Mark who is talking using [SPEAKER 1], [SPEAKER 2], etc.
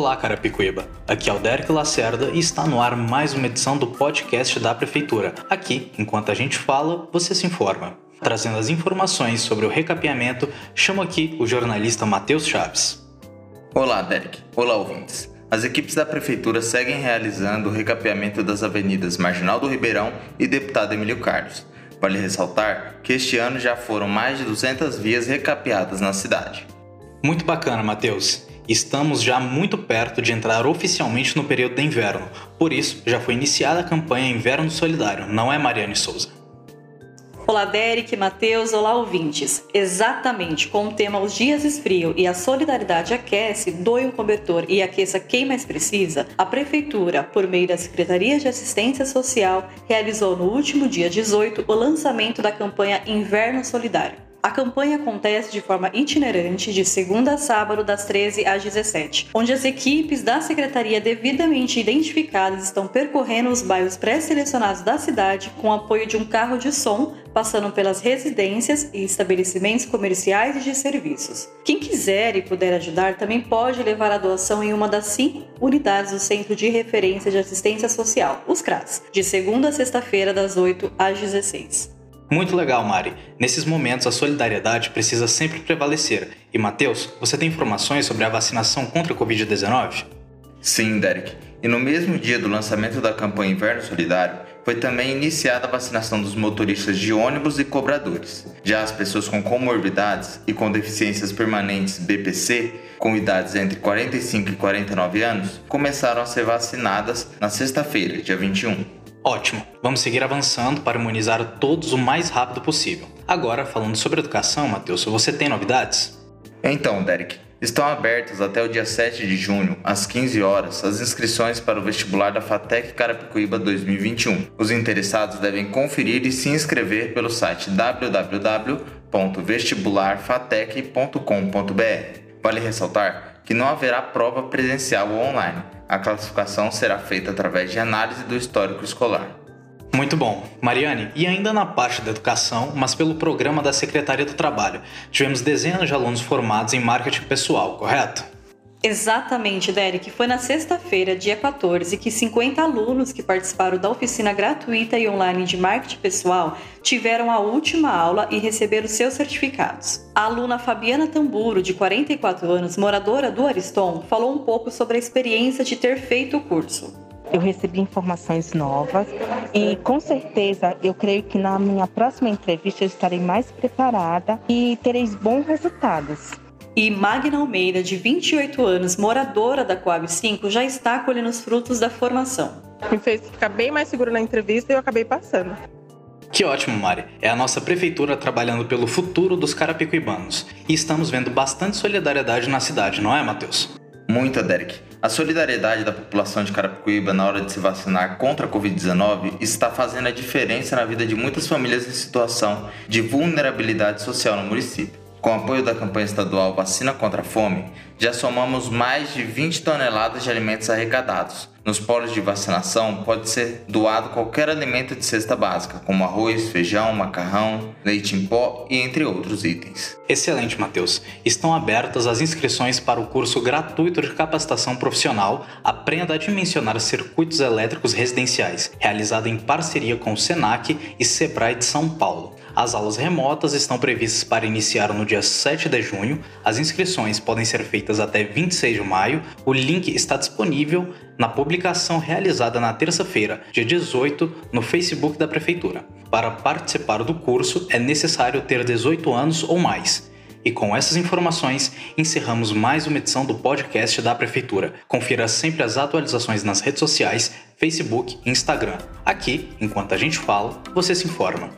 [SPEAKER 1] Olá, Carapicuíba. Aqui é o Derek Lacerda e está no ar mais uma edição do podcast da Prefeitura. Aqui, enquanto a gente fala, você se informa. Trazendo as informações sobre o recapeamento, chamo aqui o jornalista Matheus Chaves.
[SPEAKER 2] Olá, Derek. Olá, ouvintes. As equipes da Prefeitura seguem realizando o recapeamento das avenidas Marginal do Ribeirão e Deputado Emílio Carlos. Vale ressaltar que este ano já foram mais de 200 vias recapeadas na cidade.
[SPEAKER 1] Muito bacana, Matheus. Estamos já muito perto de entrar oficialmente no período de inverno, por isso já foi iniciada a campanha Inverno Solidário, não é Mariane Souza?
[SPEAKER 3] Olá, Derek, Matheus, olá, ouvintes. Exatamente, com o tema Os Dias Esfriam e a Solidariedade Aquece, doe um cobertor e aqueça quem mais precisa, a Prefeitura, por meio da Secretaria de Assistência Social, realizou no último dia 18 o lançamento da campanha Inverno Solidário. A campanha acontece de forma itinerante de segunda a sábado, das 13 às 17, onde as equipes da secretaria devidamente identificadas estão percorrendo os bairros pré-selecionados da cidade com apoio de um carro de som, passando pelas residências e estabelecimentos comerciais e de serviços. Quem quiser e puder ajudar também pode levar a doação em uma das cinco unidades do Centro de Referência de Assistência Social, os CRAS, de segunda a sexta-feira, das 8 às 16.
[SPEAKER 1] Muito legal, Mari. Nesses momentos, a solidariedade precisa sempre prevalecer. E, Matheus, você tem informações sobre a vacinação contra a Covid-19?
[SPEAKER 2] Sim, Derek. E no mesmo dia do lançamento da campanha Inverno Solidário, foi também iniciada a vacinação dos motoristas de ônibus e cobradores. Já as pessoas com comorbidades e com deficiências permanentes BPC, com idades entre 45 e 49 anos, começaram a ser vacinadas na sexta-feira, dia 21.
[SPEAKER 1] Ótimo, vamos seguir avançando para imunizar todos o mais rápido possível. Agora, falando sobre educação, Matheus, você tem novidades?
[SPEAKER 2] Então, Derek, estão abertas até o dia 7 de junho, às 15 horas, as inscrições para o vestibular da FATEC Carapicuíba 2021. Os interessados devem conferir e se inscrever pelo site www.vestibularfatec.com.br. Vale ressaltar que não haverá prova presencial ou online a classificação será feita através de análise do histórico escolar.
[SPEAKER 1] Muito bom. Mariane, e ainda na parte da educação, mas pelo programa da Secretaria do Trabalho, tivemos dezenas de alunos formados em marketing pessoal, correto?
[SPEAKER 3] Exatamente, Derek. Foi na sexta-feira, dia 14, que 50 alunos que participaram da oficina gratuita e online de marketing pessoal tiveram a última aula e receberam seus certificados. A aluna Fabiana Tamburo, de 44 anos, moradora do Ariston, falou um pouco sobre a experiência de ter feito o curso.
[SPEAKER 4] Eu recebi informações novas e com certeza eu creio que na minha próxima entrevista eu estarei mais preparada e terei bons resultados.
[SPEAKER 3] E Magna Almeida, de 28 anos, moradora da Coab 5, já está colhendo os frutos da formação.
[SPEAKER 5] Me fez ficar bem mais seguro na entrevista e eu acabei passando.
[SPEAKER 1] Que ótimo, Mari. É a nossa prefeitura trabalhando pelo futuro dos carapicuibanos. E estamos vendo bastante solidariedade na cidade, não é, Matheus?
[SPEAKER 2] Muita, Derek. A solidariedade da população de Carapicuíba na hora de se vacinar contra a Covid-19 está fazendo a diferença na vida de muitas famílias em situação de vulnerabilidade social no município. Com apoio da campanha estadual Vacina contra a Fome, já somamos mais de 20 toneladas de alimentos arrecadados. Nos polos de vacinação pode ser doado qualquer alimento de cesta básica, como arroz, feijão, macarrão, leite em pó e entre outros itens.
[SPEAKER 1] Excelente, Matheus. Estão abertas as inscrições para o curso gratuito de capacitação profissional Aprenda a Dimensionar Circuitos Elétricos Residenciais, realizado em parceria com o SENAC e SEBRAE de São Paulo. As aulas remotas estão previstas para iniciar no dia 7 de junho. As inscrições podem ser feitas até 26 de maio. O link está disponível na publicação realizada na terça-feira, dia 18, no Facebook da Prefeitura. Para participar do curso é necessário ter 18 anos ou mais. E com essas informações, encerramos mais uma edição do podcast da Prefeitura. Confira sempre as atualizações nas redes sociais, Facebook e Instagram. Aqui, enquanto a gente fala, você se informa.